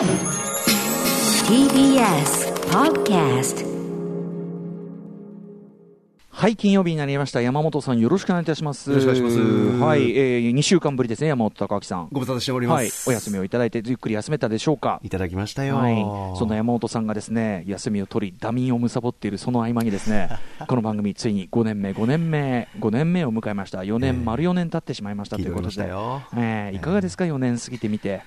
TBS Podcast はい、金曜日になりました。山本さん、よろしくお願いいたします。よろしくお願いしますはい、えー、2週間ぶりですね、山本隆明さん。ご無沙汰しております。はい、お休みをいただいて、ゆっくり休めたでしょうか。いただきましたよ。はい、そんな山本さんがですね、休みを取り、ダミンを貪っているその合間にですね、この番組、ついに5年目、5年目、5年目を迎えました。4年、ええ丸4年経ってしまいましたということで、したよえーいかがですか、4年過ぎてみて。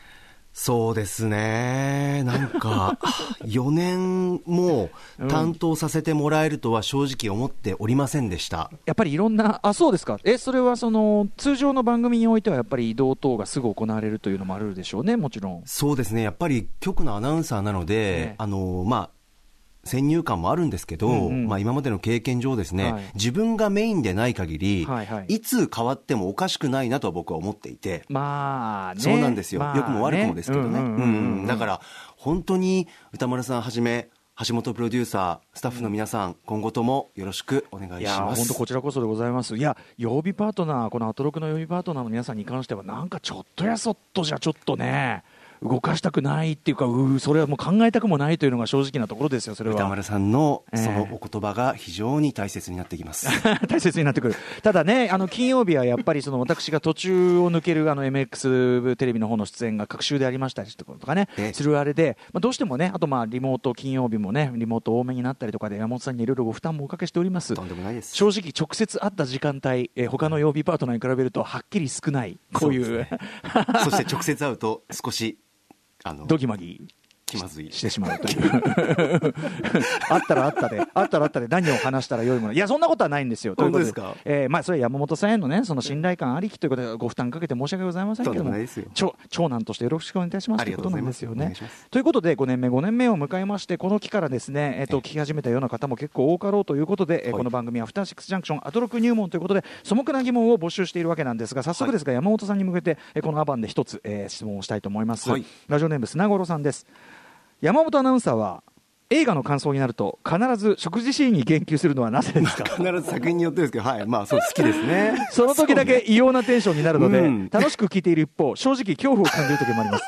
そうですね。なんか、4年も担当させてもらえるとは正直思っておりませんでした。やっぱりいろんな、あ、そうですか。え、それはその、通常の番組においては、やっぱり移動等がすぐ行われるというのもあるでしょうね、もちろん。そうですね。やっぱり局のアナウンサーなので、ええあの、まあ、先入観もあるんですけど、うんうん。まあ今までの経験上ですね、はい。自分がメインでない限り、はいはい。いつ変わってもおかしくないなとは僕は思っていて、まあね。そうなんですよ、まあ良くも悪くもですけどね、うんうんうんうん。だから本当に歌丸さんはじめ、橋本プロデューサー、スタッフの皆さん、今後ともよろしくお願いします。本当こちらこそでございます。いや、曜日パートナー、このアトロクの曜日パートナーの皆さんに関しては、なんかちょっとやそっとじゃちょっとね、動かしたくないっていうか、うそれはもう考えたくもないというのが正直なところですよ、それは。歌丸さんのええそのお言葉が非常に大切になってきます。大切になってくる。ただね、あの金曜日はやっぱりその 私が途中を抜けるあの MX テレビの方の出演が各週でありましたりとかね、ええするあれで、まあ、どうしてもね、あとまあリモート、金曜日もね、リモート多めになったりとかで、山本さんにいろいろご負担もおかけしております。とんでもないです。正直、直接会った時間帯、えー他の曜日パートナーに比べるとはっきり少ない、こういうそうで そして直接会うと少し、ドギマギ。気まずい。してしまうという。あったらあったで、あったらあったで何を話したらよいもの。いや、そんなことはないんですよ。ということですか？えーまあ、それは山本さんへのね、その信頼感ありきということでご負担かけて申し訳ございませんけども長長男としてよろしくお願いいたしますあということりがとうございますなんですよね。ということで、5年目、5年目を迎えまして、この期からですね、えっと、聞き始めたような方も結構多かろうということで、えーはいこの番組はアフターシックスジャンクションアトロク入門ということで、素朴な疑問を募集しているわけなんですが、早速ですが、山本さんに向けて、えーこのアバンで一つ、えー質問をしたいと思います。はいラジオネーム砂五郎さんです。山本アナウンサーは、映画の感想になると、必ず食事シーンに言及するのはなぜですか？必ず作品によってですけど、はい、まあそう好きですね。その時だけ異様なテンションになるので、うん楽しく聞いている一方、正直恐怖を感じる時もあります。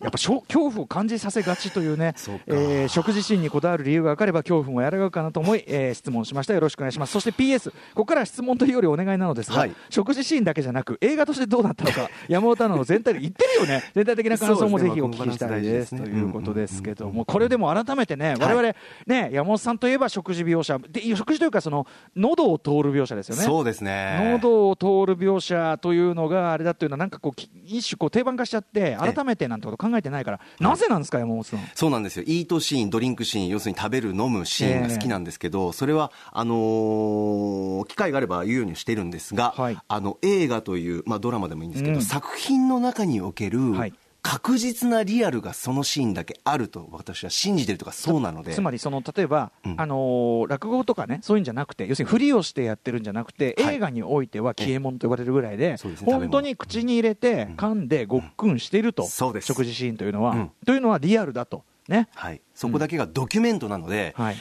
やっぱ恐怖を感じさせがちというねえー食事シーンにこだわる理由が分かれば恐怖も和らぐかなと思い、えー質問しました。よろしくお願いします。そして PS、ここからは質問というよりお願いなのですが、はい食事シーンだけじゃなく、映画としてどうなったのか、山本アナの全体で言ってるよね。全体的な感想もぜひお聞きしたいです。ねいうことですけども、これでも改めてね、我々、ね、山本さんといえば食事描写、で食事というか、その、喉を通る描写ですよね。そうですね。喉を通る描写というのがあれだというのは、なんかこうき、一種こう定番化しちゃって、え改めてなんてこと考えてないから、なぜなんですか、山本さん。そうなんですよ。イートシーン、ドリンクシーン、要するに食べる、飲むシーンが好きなんですけど、それは、あのー機会があれば言うようにしてるんですが、はいあの、映画という、まあドラマでもいいんですけど、うん作品の中における、はい確実なリアルがそのシーンだけあると私は信じてるとかそうなので。つまりその例えば、うん。あのー落語とかね、そういうんじゃなくて、要するにふりをしてやってるんじゃなくて、はい。映画においては消え。物と呼ばれるぐらいで、ね。本当に口に入れて、うん。噛んで、ごっくんしていると、そうです。食事シーンというのは、うん。というのはリアルだと。ね。はい。そこだけがドキュメントなので、はい。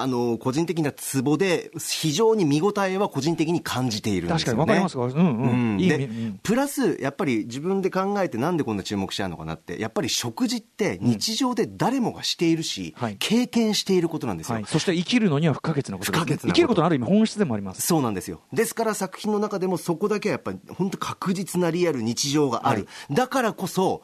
あの、個人的なツボで、非常に見応えは個人的に感じているんですよね。確かにわかりますかうんうん。うんプラス、やっぱり自分で考えてなんでこんな注目しちゃうのかなって、やっぱり食事って日常で誰もがしているし、はい経験していることなんですよ。はい。そして生きるのには不可欠なことです、ね。不可欠生きることのある意味本質でもあります。そうなんですよ。ですから作品の中でもそこだけはやっぱり本当確実なリアル日常がある。だからこそ、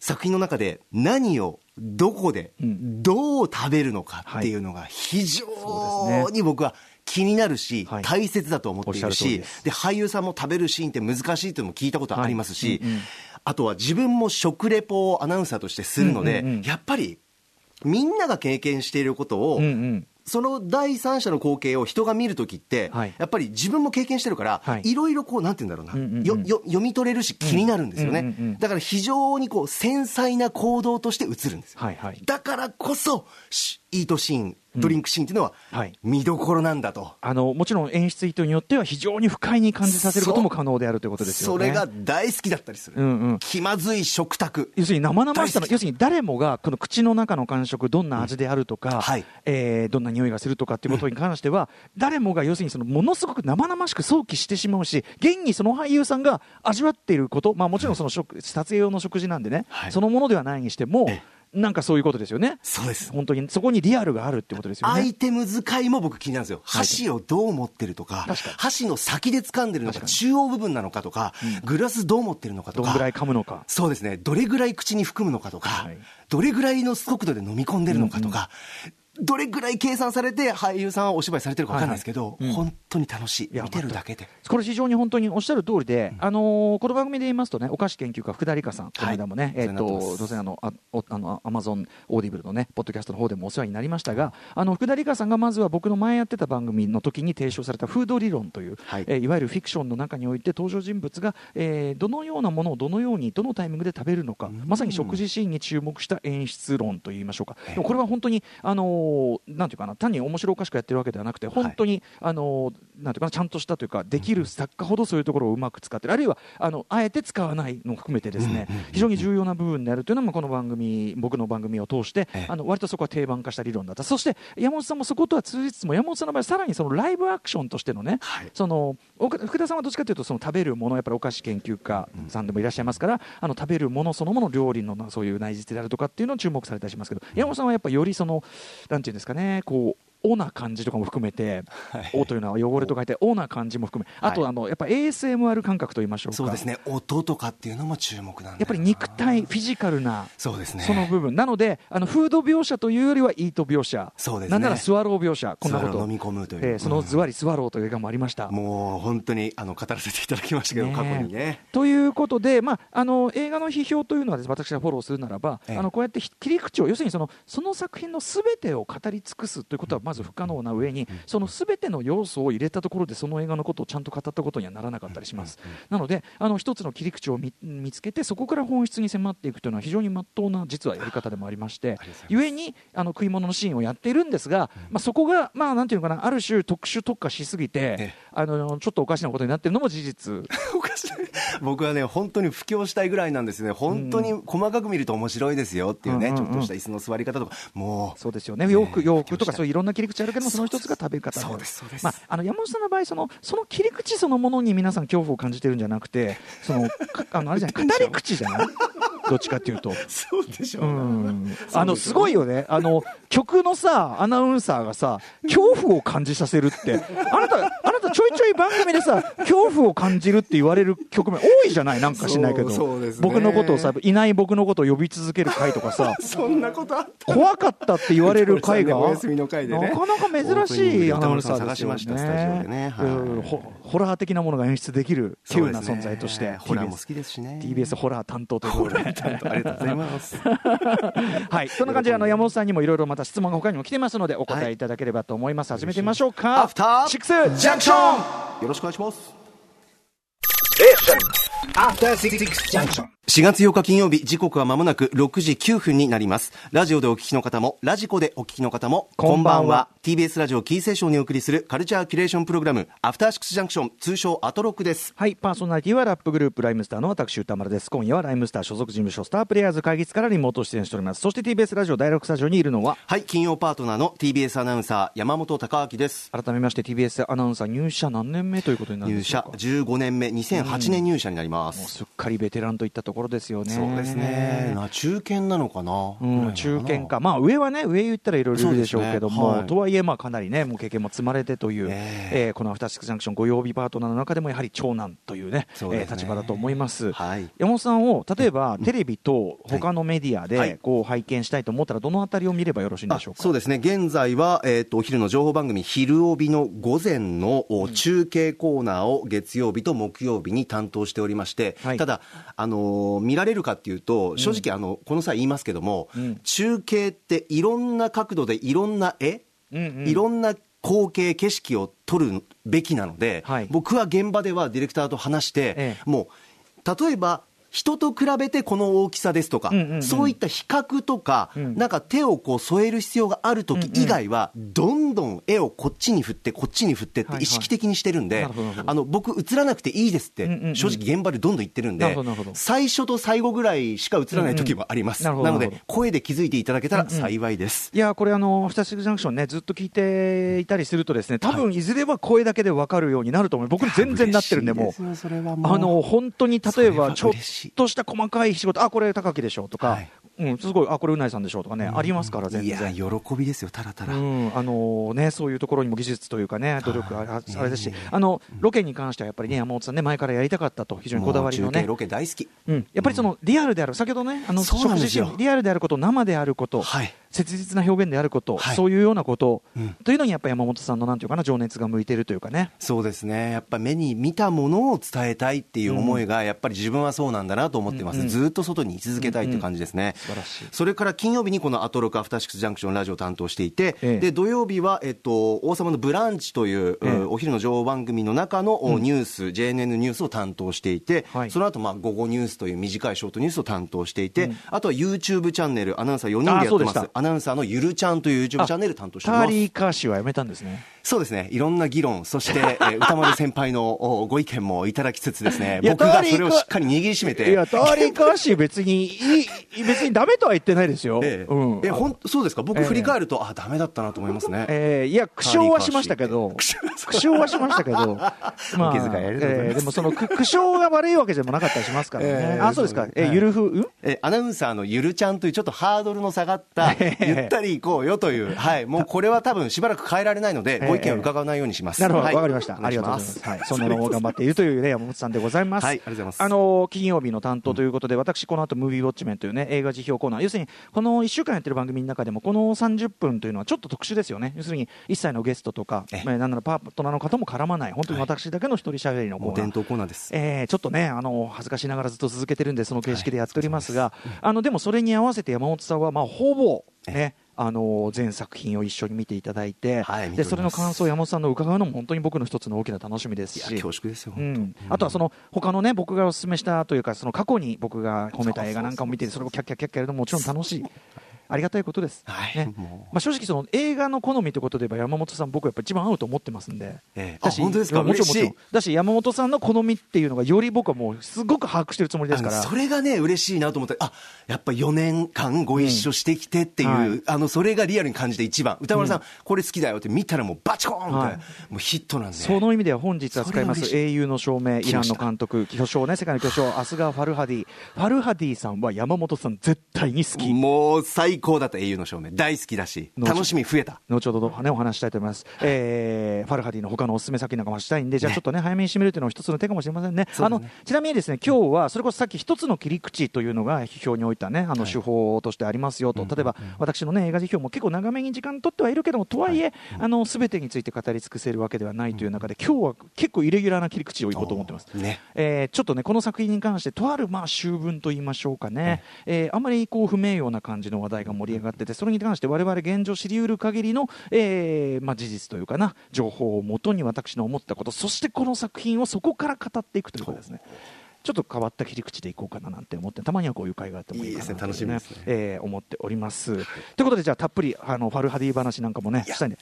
作品の中で何をどこでうん。どう食べるのかっていうのが非常に僕は気になるし、はい。大切だと思っているしで俳優さんも食べるシーンって難しいっていうのも聞いたことありますし、はい。うんうん。あとは自分も食レポをアナウンサーとしてするので、うんうんうん。やっぱりみんなが経験していることを、うんうん。その第三者の光景を人が見るときって、はいやっぱり自分も経験してるから、はいいろいろこう、なんて言うんだろうな、うんうんうんよよ読み取れるし気になるんですよね。うんうんうんだから非常にこう、繊細な行動として映るんですよ。はいはい。だからこそ、しイートシーン、ドリンクシーンっていうのははい、見どころなんだと。あのもちろん演出意図によっては非常に不快に感じさせることも可能であるということですよね。それが大好きだったりする。うんうん気まずい食卓。要するに生々しさの要するに誰もがこの口の中の感触どんな味であるとか、はいえーどんな匂いがするとかっていうことに関しては、誰もが要するにそのものすごく生々しく想起してしまうし現にその俳優さんが味わっていること、まあ、もちろんその食撮影用の食事なんでね、はいそのものではないにしてもえなんかそういうことですよね。そうです本当に、そこにリアルがあるってことですよね。アイテム使いも僕気になるんですよ。はい箸をどう持ってるとか、箸の先で掴んでるのか、中央部分なのかとか、グラスどう持ってるのかとか。どんぐらい噛むのか。そうですね。どれぐらい口に含むのかとか、はいどれぐらいの速度で飲み込んでるのかとか、どれぐらい計算されて俳優さんはお芝居されてるか分かんないですけど、はいはい。うん。本当に楽しい。見てるだけで。これ非常に本当におっしゃる通りで、あのーこの番組で言いますとね、お菓子研究家、福田里香さん、この間もね、えっ、お世話になっと、す。当然あの、あおあの、 Amazon Audible のね、ポッドキャストの方でもお世話になりましたが、あの、福田里香さんがまずは僕の前やってた番組の時に提唱されたフード理論という、はい。いえーいわゆるフィクションの中において登場人物が、えーどのようなものをどのように、どのタイミングで食べるのか、まさに食事シーンに注目した演出論といいましょうか。これは本当に、あのーなんていうかな、単に面白おかしくやってるわけではなくて、本当に、あのーなんていうかな、ちゃんとしたというか、できる作家ほどそういうところをうまく使ってる、あるいは、あの、あえて使わないのを含めてですね、非常に重要な部分であるというのも、この番組、僕の番組を通してええ、あの、割とそこは定番化した理論だった。そして、山本さんもそことは通じつつも、山本さんの場合、さらにそのライブアクションとしてのね、はい。その、福田さんはどっちかというと、その食べるもの、やっぱりお菓子研究家さんでもいらっしゃいますから、あの、食べるものそのもの料理のなそういう内実であるとかっていうのを注目されたりしますけど、山本さんはやっぱよりその、なんていうんですかね、こう、オな感じとかも含めて、オというのは汚れと書いて、オな感じも含め、あと、はいあの、やっぱ ASMR 感覚と言いましょうか。そうですね。音とかっていうのも注目なんやっぱり肉体、フィジカルな、そうですね。その部分。なので、あの、フード描写というよりは、イート描写。そうですねなんならスワロー描写。こんなこと。飲み込むというえーそのズワリスワローという映画もありました。もう本当にあの語らせていただきましたけど、ね過去にね。ということで、まあ、あの映画の批評というのはです、私がフォローするならば、ええあのこうやってひ切り口を、要するにそのその作品のすべてを語り尽くすということはまず不可能な上に、そのすべての要素を入れたところで、その映画のことをちゃんと語ったことにはならなかったりします。なので、あの一つの切り口を見見つけて、そこから本質に迫っていくというのは、非常にまっとうな実はやり方でもありましてありがとうござい、ます。ゆえにあの食い物のシーンをやっているんですが、まあ、そこが、まあ、なんていうのかな、ある種、特殊特化しすぎてえ、あのちょっとおかしなことになっているのも事実。おかしい。僕はね、本当に布教したいぐらいなんですね。本当に細かく見ると面白いですよっていうね、うんうんうん。ちょっとした椅子の座り方とか、もう。そうですよね、洋服、ね洋服とかそういういろんな切り口あるけども、その一つが食べ方そうですそうです。まあ、あの山本さんの場合その、その切り口そのものに皆さん恐怖を感じてるんじゃなくて、そのか あのあれじゃない、語り口じゃない？どっちかっていうと。そうでしょうう。ん。あのすごいよね、あの曲のさアナウンサーがさ恐怖を感じさせるって、あなた、あなたちょいちょい番組でさ恐怖を感じるって言われる局面多いじゃない、なんかしないけど、そうそうですね。僕のことをさ、いない僕のことを呼び続ける回とかさ、そんなことあった？怖かったって言われる回が、お休みの回でねなかなか珍しいアナウンサーですよ探しましたスタジオでねホラー的なものが演出できる急な存在として、ホラーも好きですしね。TBS ホラー担当ということで。ありがとうございます。はい、そんな感じであの山本さんにもいろいろまた質問が他にも来てますのでお答えいただければと思います。始めてみましょうか。アフターシックスジャンクション。よろしくお願いします。After Six Junction. 4月8日金曜日、時刻は間もなく6時9分になります。ラジオでお聞きの方も、ラジコでお聞きの方も、こんばんは TBS ラジオキーセーションにお送りするカルチャーキュレーションプログラム、アフターシックスジャンクション、通称アトロックです。はい、パーソナリティはラップグループライムスターの私歌丸です。今夜はライムスター所属事務所スタープレイヤーズ会議室からリモート出演しております。そして TBS ラジオ第6スタジオにいるのははい、金曜パートナーの TBS アナウンサー、山本貴明です。改めまして TBS アナウンサー入社何年目ということになるん入社でしょうか。15年目、2008年入社になりまもうす。かりベテランといったところですよね。そうですね。な中堅なのかな、うん、中堅か、まあ、上はね、上言ったらいろいろいるでしょうけども、ねはい。とはいえ、まあ、かなりね、もう経験も積まれてという、ええ。ーこのアフターシックスジャンクション、ご曜日パートナーの中でも、やはり長男というね、そうね。えー立場だと思います。はい。山本さんを、例えば、テレビと他のメディアではい。こう拝見したいと思ったら、どのあたりを見ればよろしいんでしょうか？そうですね、現在は、えー、とお昼の情報番組、昼帯の午前の、お中継コーナーを月曜日と木曜日に担当しておりまして、はい。ただ、あのー見られるかっていうと、正直、あのこの際言いますけども、うん。中継っていろんな角度でいろんな絵、うんうん。いろんな光景、景色を撮るべきなので、はい。僕は現場ではディレクターと話して、ええ。もう例えば人と比べてこの大きさですとか、うんうんうん。そういった比較とか、うん。なんか手をこう添える必要がある時以外は、どんどん絵をこっちに振って、こっちに振ってっはいはい。て意識的にしてるんで、なるほどなるほど。あの僕、映らなくていいですって、うんうんうん。正直現場でどんどん言ってるんで最初と最後ぐらいしか映らない時もあります。うんうんなので、声で気づいていただけたら幸いです。いやこれあの、アフターシックスジャンクションね、ずっと聞いていたりすると、ですね多分いずれは声だけで分かるようになると思う、僕、全然なってるんで、もう。あの本当に例えば、ちょっそとした細かい仕事、あこれ、高木でしょとか、はい。うん、すごい、あ、これうないさんでしょうとかね、ありますから、全然。喜びですよたらたら、うん、あのね、そういうところにも技術というかね、努力あああれですし、あのロケに関してはやっぱりね、山本さんね、前からやりたかったと、非常にこだわりのね。ロケ大好き。うん、やっぱりそのリアルである、先ほどね、あの食事リアルであること、生であること、はい切実な表現であること、はい。そういうようなこと、うん。というのにやっぱり山本さんのなんていうかな、情熱が向いてるというかね。そうですね。やっぱ目に見たものを伝えたいっていう思いがやっぱり自分はそうなんだなと思ってます、うんうん。ずっと外に居続けたいっていう感じですね、素晴らしい。それから金曜日にこのアトロクアフターシックスジャンクションラジオを担当していて、ええ。で土曜日は、えっと、王様のブランチという、ええ。お昼の情報番組の中の、おニュース JNN ニュースを担当していて、はい。その後まあ午後ニュースという短いショートニュースを担当していて、あとは YouTube チャンネルアナウンサー4人でやってますアナウンサーのゆるちゃんという YouTube チャンネル担当してますターリー・カーシーはやめたんですね。そうですね、いろんな議論、そして、えー歌丸先輩のおご意見もいただきつつですね、僕がそれをしっかり握りしめて、いや、ターリー・カーシー別にいい、別にダメとは言ってないですよ。ええ。うん。えほんそうですか、僕、ええ。振り返ると、あダメだったなと思いますね。えーいや、苦笑はしましたけど、苦笑はしましたけど、お気遣いありがとうございます。えーでもその苦苦笑が悪いわけでもなかったりしますからね。ええあ、そうですか。えはいゆるふ、うん？えアナウンサーのゆるちゃんというちょっとハードルの下がった、ええ。ゆったり行こうよという、はい、もうこれは多分しばらく変えられないので、ご意見を伺わないようにします。なるほど、わ、はいかりました。ありがとうございます。はい、そんなのを頑張っているというね、山本さんでございます。はいありがとうございますあの金曜日の担当ということで、私この後ムービーウォッチメンというね映画辞表コーナー、要するにこの1週間やってる番組の中でもこの30分というのはちょっと特殊ですよね。要するに一切のゲストとか、ええーなんならパートナーの方も絡まない、本当に私だけの一人喋りのコーナー。伝統コーナーです。えーちょっとねあの恥ずかしながらずっと続けてるんでその形式でやっておりますが、あのでもそれに合わせて山本さんはまあほぼねあの全作品を一緒に見ていただいて、はいでそれの感想を山本さんの伺うのも本当に僕の一つの大きな楽しみですし。恐縮ですよ、うん、あとはその他のね僕がお勧めしたというかその過去に僕が褒めた映画なんかを見てそれをキャッキャッキャッキャやるのももちろん楽しいありがたいことです、はい。ね。まあ、正直その映画の好みということで言えば山本さん僕やっぱ一番合うと思ってますんで、ええ。だしあ本当ですか？もちろんもちろん。だし山本さんの好みっていうのがより僕はもうすごく把握してるつもりですから。それがね、嬉しいなと思って、あやっぱ4年間ご一緒してきてっていう、うんはい。あのそれがリアルに感じて一番、歌丸さん、これ好きだよって見たらもうバチコーンって、はい。もうヒットなんで、その意味では本日扱います英雄の証明、イランの監督、巨匠ね、世界の巨匠、アスガー・ファルハディ。ファルハディさんは山本さん絶対に好き。もう最高だった、英雄の証明、大好きだし、楽しみ増えた。後ほど、ね、お話ししたいと思います、えーファルハディの他のおすすめ作品なんかもしたいんで、じゃあちょっとね、早めに締めるというのも一つの手かもしれませんね。あのちなみにですね、今日はそれこそさっき一つの切り口というのが批評においたね、あの手法としてありますよと、例えば私のね、映画辞表も結構長めに時間取ってはいるけども、とはいえ、あの、すべてについて語り尽くせるわけではないという中で、今日は結構イレギュラーな切り口をいこうと思ってます。ね。えーちょっとね、この作品に関して、とあるまあ修文と言いましょうかね、えーあまりこう不名誉な感じの話題が盛り上がってて、それに関して我々現状知りうる限りの、えーまあ、事実というかな、情報をもとに私の思ったこと、そしてこの作品をそこから語っていくということですね。ちょっと変わった切り口でいこうかななんて思って、たまにはこういう会があってもいいかなといいですね。楽しみですね。えー思っております。ということで、じゃあ、たっぷりあのファルハディ話なんかもね、したいんで、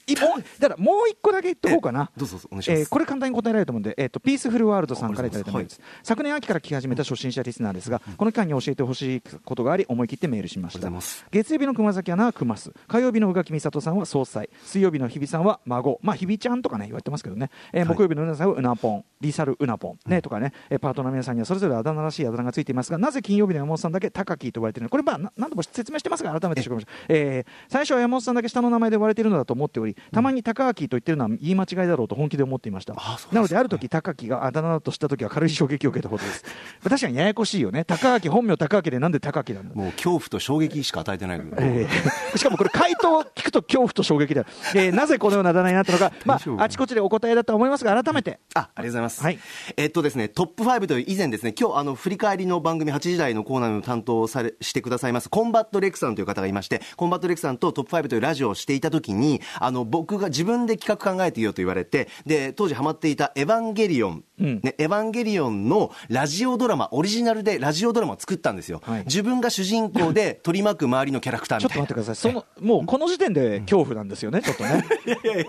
だからもう一個だけ言っとこうかな。どうぞお願いします。えーこれ簡単に答えられると思うんで、えー、とピースフルワールドさんからいただいたメールです、昨年秋から聞き始めた初心者リスナーですが、この期間に教えてほしいことがあり思い切ってメールしました。月曜日の熊崎アナは熊須火曜日の宇垣美里さんは総裁水曜日の日比さんは孫。まあ日比ちゃんとかね言われてますけどね、えー木曜日のうなさんはうなぽん。リサルうなぽん。ね、とかね、えーパートナーの皆さんにはそれぞれあだ名らしいあだ名がついていますがなぜ金曜日の山本さんだけ高木と呼ばれているのか。これまあな何度も説明してますが改めてしましょうえー最初は山本さんだけ下の名前で呼ばれているのだと思っておりたまに高明と言ってるのは言い間違いだろうと本気で思っていました。なのである時高木があだ名だとした時は軽い衝撃を受けたことです。確かにややこしいよね。高明本名高明でなんで高木なんだ？もう恐怖と衝撃しか与えてない、えー しかもこれ回答を聞くと恐怖と衝撃だよ、えーなぜこのようなあだ名になったのか、まあ、あちこちでお答えだとは思いますが改めて。あ、ありがとうございます。はい。えっとですね、トップ5という以前ですですね、今日あの振り返りの番組8時台のコーナーの担当されしてくださいますコンバット RECさんという方がいまして、コンバット RECさんとトップ5というラジオをしていた時に、あの僕が自分で企画考えていようと言われて、で当時ハマっていたエヴァンゲリオン、うんね、エヴァンゲリオンのラジオドラマ、オリジナルでラジオドラマを作ったんですよ。はい自分が主人公で 取り巻く周りのキャラクターちょっとみたいな。待ってください、そのもうこの時点で恐怖なんですよね、ちょっとね。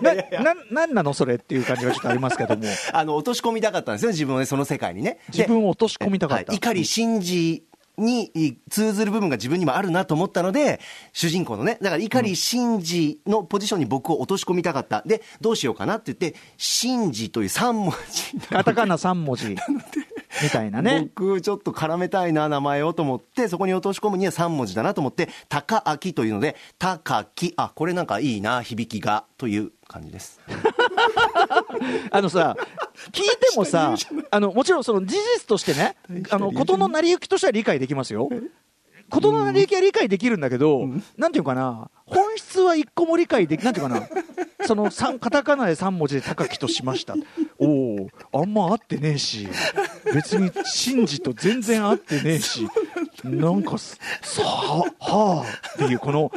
なななんなの、それっていう感じがちょっとありますけども、あの落とし込みたかったんですよ、自分をね、その世界にね。で自分を落とし込みたかった。はい、碇シンジに通ずる部分が自分にもあるなと思ったので、主人公のね、だから碇シンジのポジションに僕を落とし込みたかった。で、どうしようかなって言って、シンジという3文字のカタカナ3文字。みたいなね。僕、ちょっと絡めたいな、名前をと思って、そこに落とし込むには3文字だなと思って、高明というので、高き、あ、これなんかいいな、響きが、という感じです。あのさ、聞いてもさ、あのもちろんその事実としてね、あの事の成り行きとしては理解できますよ。事の成り行きは理解できるんだけど、なんていうかな、本質は一個も理解でき、なんていうかな、その三カタカナで3文字で高きとしました。おお、あんま合ってねえし、別に真治と全然合ってねえし、なんかさ、はあっていうこの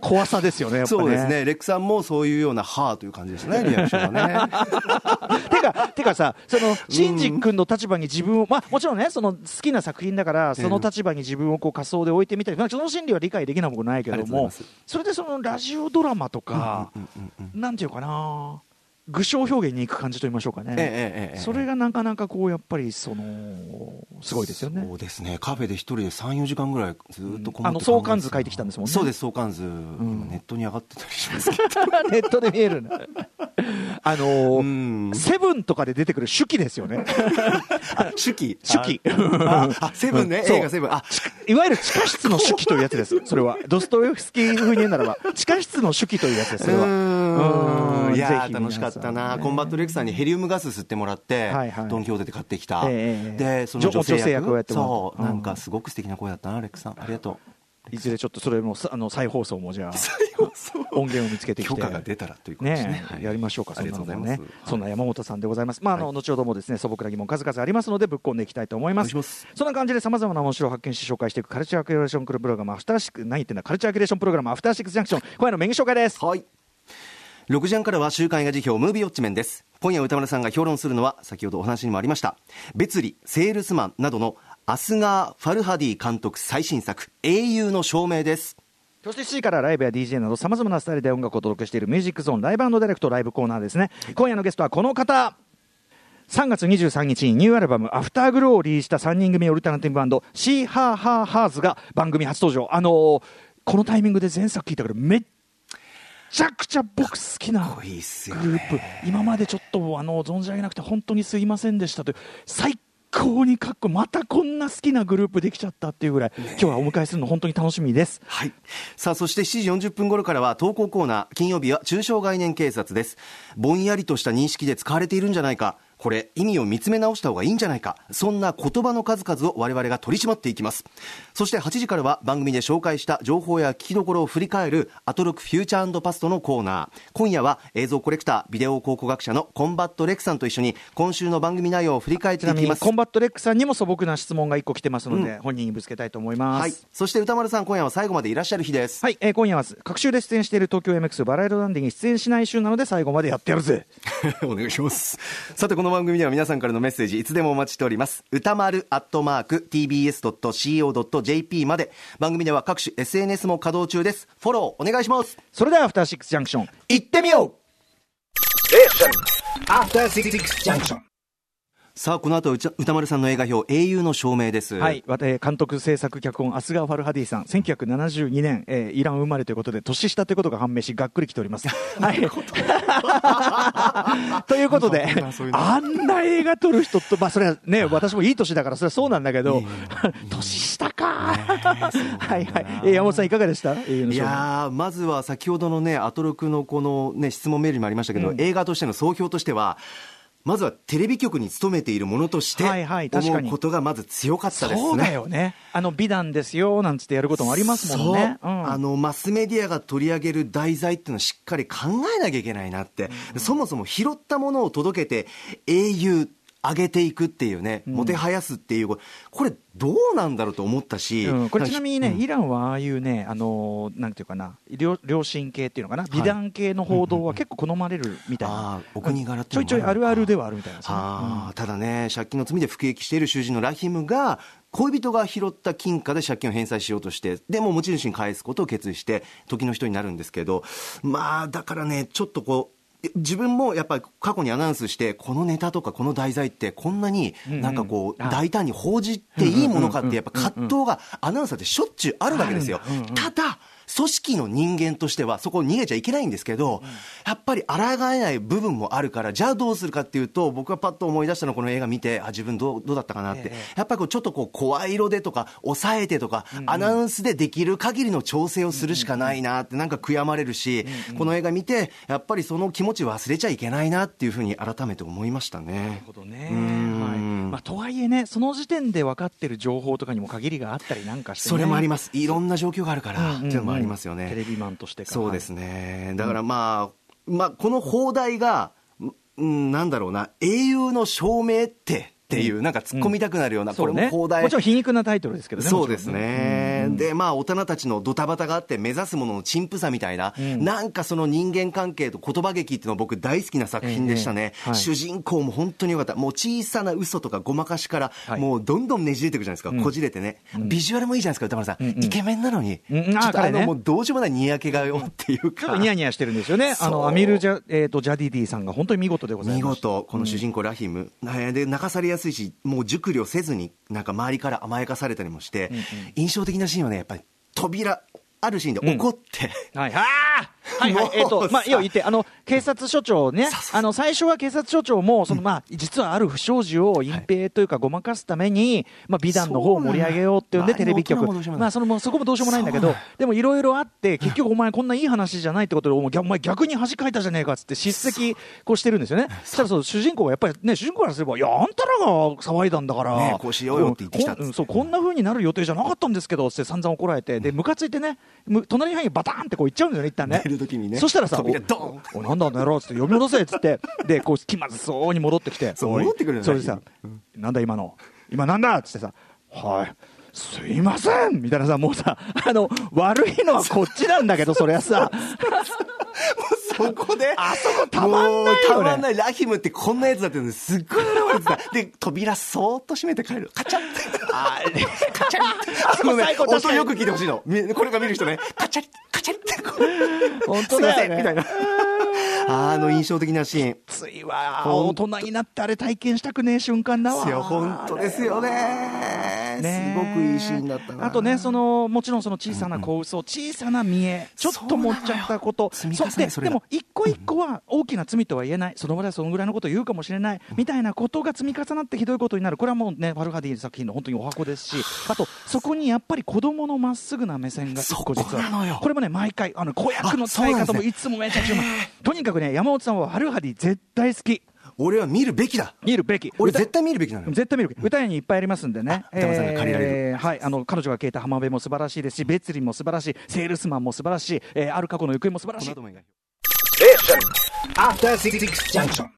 怖さですよね、ね。そうですね。レックさんもそういうような、はあという感じですね、リアクションはね。てか、てかさ、その、シンジ君の立場に自分を、まあ、もちろんね、その好きな作品だから、その立場に自分をこう仮想で置いてみたり、まあ、その心理は理解できなくもないけどもそれでそのラジオドラマとか、なんていうかな、具象表現に行く感じと言いましょうかね。えええそれがなかなかこう、やっぱり、その、すごいですよね。そうですね。カフェで一人で3、4時間ぐらいずっとこあの相関図書いてきたんですもんねそうです、相関図。今ネットに上がってたりしますけど。ネットで見えるなあのーうんセブンとかで出てくる手記ですよね。あ、手記。手記。あ、あセブンね。そう映画セブン。あ、いわゆる地下室の手記というやつです。それは。ドストエフスキー風に言うならば、地下室の手記というやつです。それは。うーんいや楽しかったな、ねコンバット RECさんにヘリウムガス吸ってもらって、はいはいドン・キホーテで買ってきた、ええでその女性役をやってもらそう、うんなんかすごく素敵な声だったな、レックさん、ありがといずれちょっとそれもさあの再放送もじゃあ音源を見つけてう、きて許可が出たらということですねね。はいやりましょうか。そんなのね。そんな山本さんでございます。まあ、あの、後ほどもですね、素朴な疑問数々ありますので、ぶっ込んでいきたいと思います。そんな感じで、さまざまな面白を発見し紹介していくカルチャークリエーションプログラム、アフターシック、何言ってんだ、カルチャークリエーションプログラム、アフターシックスジャンクション、今夜のメイン紹介です。はい。6時半からは週刊映画辞表ムービーウォッチメンです。今夜歌丸さんが評論するのは、先ほどお話にもありました、別離、セールスマンなどのアスガー・ファルハディ監督最新作、英雄の証明です。そして7時からライブや DJ などさまざまなスタイルで音楽をお届けしているミュージックゾーンライブダイレクトライブコーナーですね。今夜のゲストはこの方。3月23日にニューアルバム「アフターグロー」をリリースした3人組オルタナティブバンドシーハーハーハーズが番組初登場あのーこのタイミングで前作聞いたからめっちゃくちゃ僕好きなグループ今までちょっとあの存じ上げなくて本当にすいませんでしたという最高にかっこまたこんな好きなグループできちゃったっていうぐらい、今日はお迎えするの本当に楽しみですはい。さあ、そして7時40分頃からは投稿コーナー、金曜日は中小概念警察です。ぼんやりとした認識で使われているんじゃないか。これ、意味を見つめ直した方がいいんじゃないか。そんな言葉の数々を我々が取り締まっていきます。そして8時からは番組で紹介した情報や聞きどころを振り返るアトロクフューチャーパストのコーナー。今夜は映像コレクター、ビデオ考古学者のコンバット RECさんと一緒に今週の番組内容を振り返っていみきます。にコンバット RECさんにも素朴な質問が1個来てますので、本人にぶつけたいと思います。はい。そして宇多丸さん、今夜は最後までいらっしゃる日です。はい、えー今夜は隔週で出演している東京 MX バラいろダンディに出演しない週なので最後までやってやるぜ。お願いします。さて、この番組では皆さんからのメッセージ、いつでもお待ちしております。歌丸アットマーク tbs.co.jp まで、番組では各種 SNS も稼働中です。フォローお願いします。それではアフターシックスジャンクション行ってみよう After Six Junction. さあ、この後、歌丸さんの映画表、英雄の証明です。はい、監督、制作、脚本、アスガー・ファルハディさん、1972年、えーイラン生まれということで、年下ということが判明し、がっくりきております。はい。ということで、あんな映画撮る人と、まあ、それはね、私もいい年だから、それはそうなんだけど、年下か。はいはい。えー山本さん、いかがでした？いやーまずは先ほどのね、アトロクのこのね、質問メールにもありましたけど、映画としての総評としては、まずはテレビ局に勤めているものとして、はいはい思うことがまず強かったですね。そうだよね。あの、美談ですよ、なんつってやることもありますもんね。そう、んあのマスメディアが取り上げる題材っていうのをしっかり考えなきゃいけないなって、そもそも拾ったものを届けて英雄上げていくっていうね、もてはやすっていうこれどうなんだろうと思ったし、うん、これちなみにね、うん。イランはああいうね、あのーなんていうかな、良良心系っていうのかな、美談系の報道は結構好まれるみたいな、あーお国柄ってちょいちょいあるあるではあるみたいな。ね、あーただね、借金の罪で服役している囚人のラヒムが、恋人が拾った金貨で借金を返済しようとして、でも持ち主に返すことを決意して、時の人になるんですけど、まあ、だからね、ちょっとこう、自分もやっぱり過去にアナウンスして、このネタとかこの題材って、こんなになんかこう、大胆に報じていいものかって、やっぱ葛藤がアナウンサーってしょっちゅうあるわけですよ。ただ、組織の人間としてはそこ逃げちゃいけないんですけど、やっぱり抗えない部分もあるから、じゃあどうするかっていうと、僕がパッと思い出したのはこの映画見て、あ、自分どうどうだったかなって、やっぱりこうちょっとこう声色でとか、抑えてとか、アナウンスでできる限りの調整をするしかないなって、なんか悔やまれるし、この映画見て、やっぱりその気持ち忘れちゃいけないなっていうふうに改めて思いましたね。なるほどね、まあ、とはいえね、その時点で分かってる情報とかにも限りがあったりなんかして、ね、それもあります。いろんな状況があるから、うんうんうんっていうのもありますよね。テレビマンとしてかそうですね。だからまあ、まあ、この放題が、うん、なんだろうな、英雄の証明って、っていう、なんか突っ込みたくなるような、これそうね、もちろん皮肉なタイトルですけどね、そうですね、で、まあ、大人たちのドタバタがあって、目指すものの陳腐さみたいな、ん。なんかその人間関係と言葉劇っていうのは僕、大好きな作品でしたね、ええはい。主人公も本当によかった、もう小さな嘘とかごまかしから、はい。もうどんどんねじれていくじゃないですか、こじれてね、ビジュアルもいいじゃないですか、歌丸さん、うんうん。イケメンなのに、うんあちょっとあの、彼ね。もうどうしようもないにやけ顔っていうちょっニヤニヤしてるんですよね、あのアミルジャ,、えー、とジャディディさんが本当に見事でござい見ます。事、この主人公、ラヒム、ねで泣かされやすいし、もう熟慮せずに、なんか周りから甘やかされたりもして、印象的なシーンはね、やっぱり扉、あるシーンで怒って、はい、あはいはいえっ、と、まあ、さ要は言って、あの、警察署長ねあの、最初は警察署長も、その、まあ、実はある不祥事を隠蔽というか、ごまかすために、まあ、美談の方を盛り上げようっていうんで、テレビ局。まあ、その、もうそこもどうしようもないんだけどでも、いろいろあって、結局、お前、こんないい話じゃないってことで、お前、逆に恥かいたじゃねえかっつって、叱責、こうしてるんですよね。そしたら、そう、主人公はやっぱりね、主人公からすれば、いや、あんたらが騒いだんだから、ねえこうしようよって言ってきたそう、こんな風になる予定じゃなかったんですけど、って散々怒られて、で、ムカついてね、む隣の部屋にバターンってこう行っちゃうんですよね、一旦ね。寝る時にねそしたらさ、扉ドンおおなんだあの野郎っつって呼び戻せっつって、で、こう気まずそうに戻ってきて、そう戻ってくるそれでさ、なんだ今の、今なんだっつってさ、はい。すいませんみたいなさ、もうさ、あの、悪いのはこっちなんだけど、そりゃさ、そこで、あそこたまんないよねたまんない。ラヒムってこんなやつだってすっごい現れてた。で、扉そーっと閉めて帰る。カチャって。あれ、カチャって。あのね音よく聞いてほしいの。みこれが見る人ね、カチャリ、カチャリってこう。本当だよねみたいな。あの印象的なシーン。ついわ、大人になってあれ体験したくねえ瞬間だわ。本当ですよね。ね。すごくいいシーンだったな。あとね、そのもちろんその小さな小嘘、小さな見え、ちょっと持っちゃったこと、そうなのよ。積み重ねそれだ。ででも、一個一個は大きな罪とは言えない、その場ではそのぐらいのことを言うかもしれない、みたいなことが積み重なってひどいことになる、これはもうね、ファルハディ作品の本当にお箱ですし、あ。と、そこにやっぱり子供のまっすぐな目線が一個実は、これもね、毎回、あの子役の使い方もいつもめちゃくちゃうまい、とにかくね、山本さんはファルハディ絶対好き、俺は見るべきだ。見るべき。歌俺絶対見るべきなのよ。絶対見る歌屋にいっぱいありますんでね、あ歌丸さんが借りられるえーはい、あの彼女が消えた浜辺も素晴らしいですし、ベツリンも素晴らしい、セールスマンも素晴らしい、えーある過去の行方も素晴らしいこの後。も描いて After Six Junction.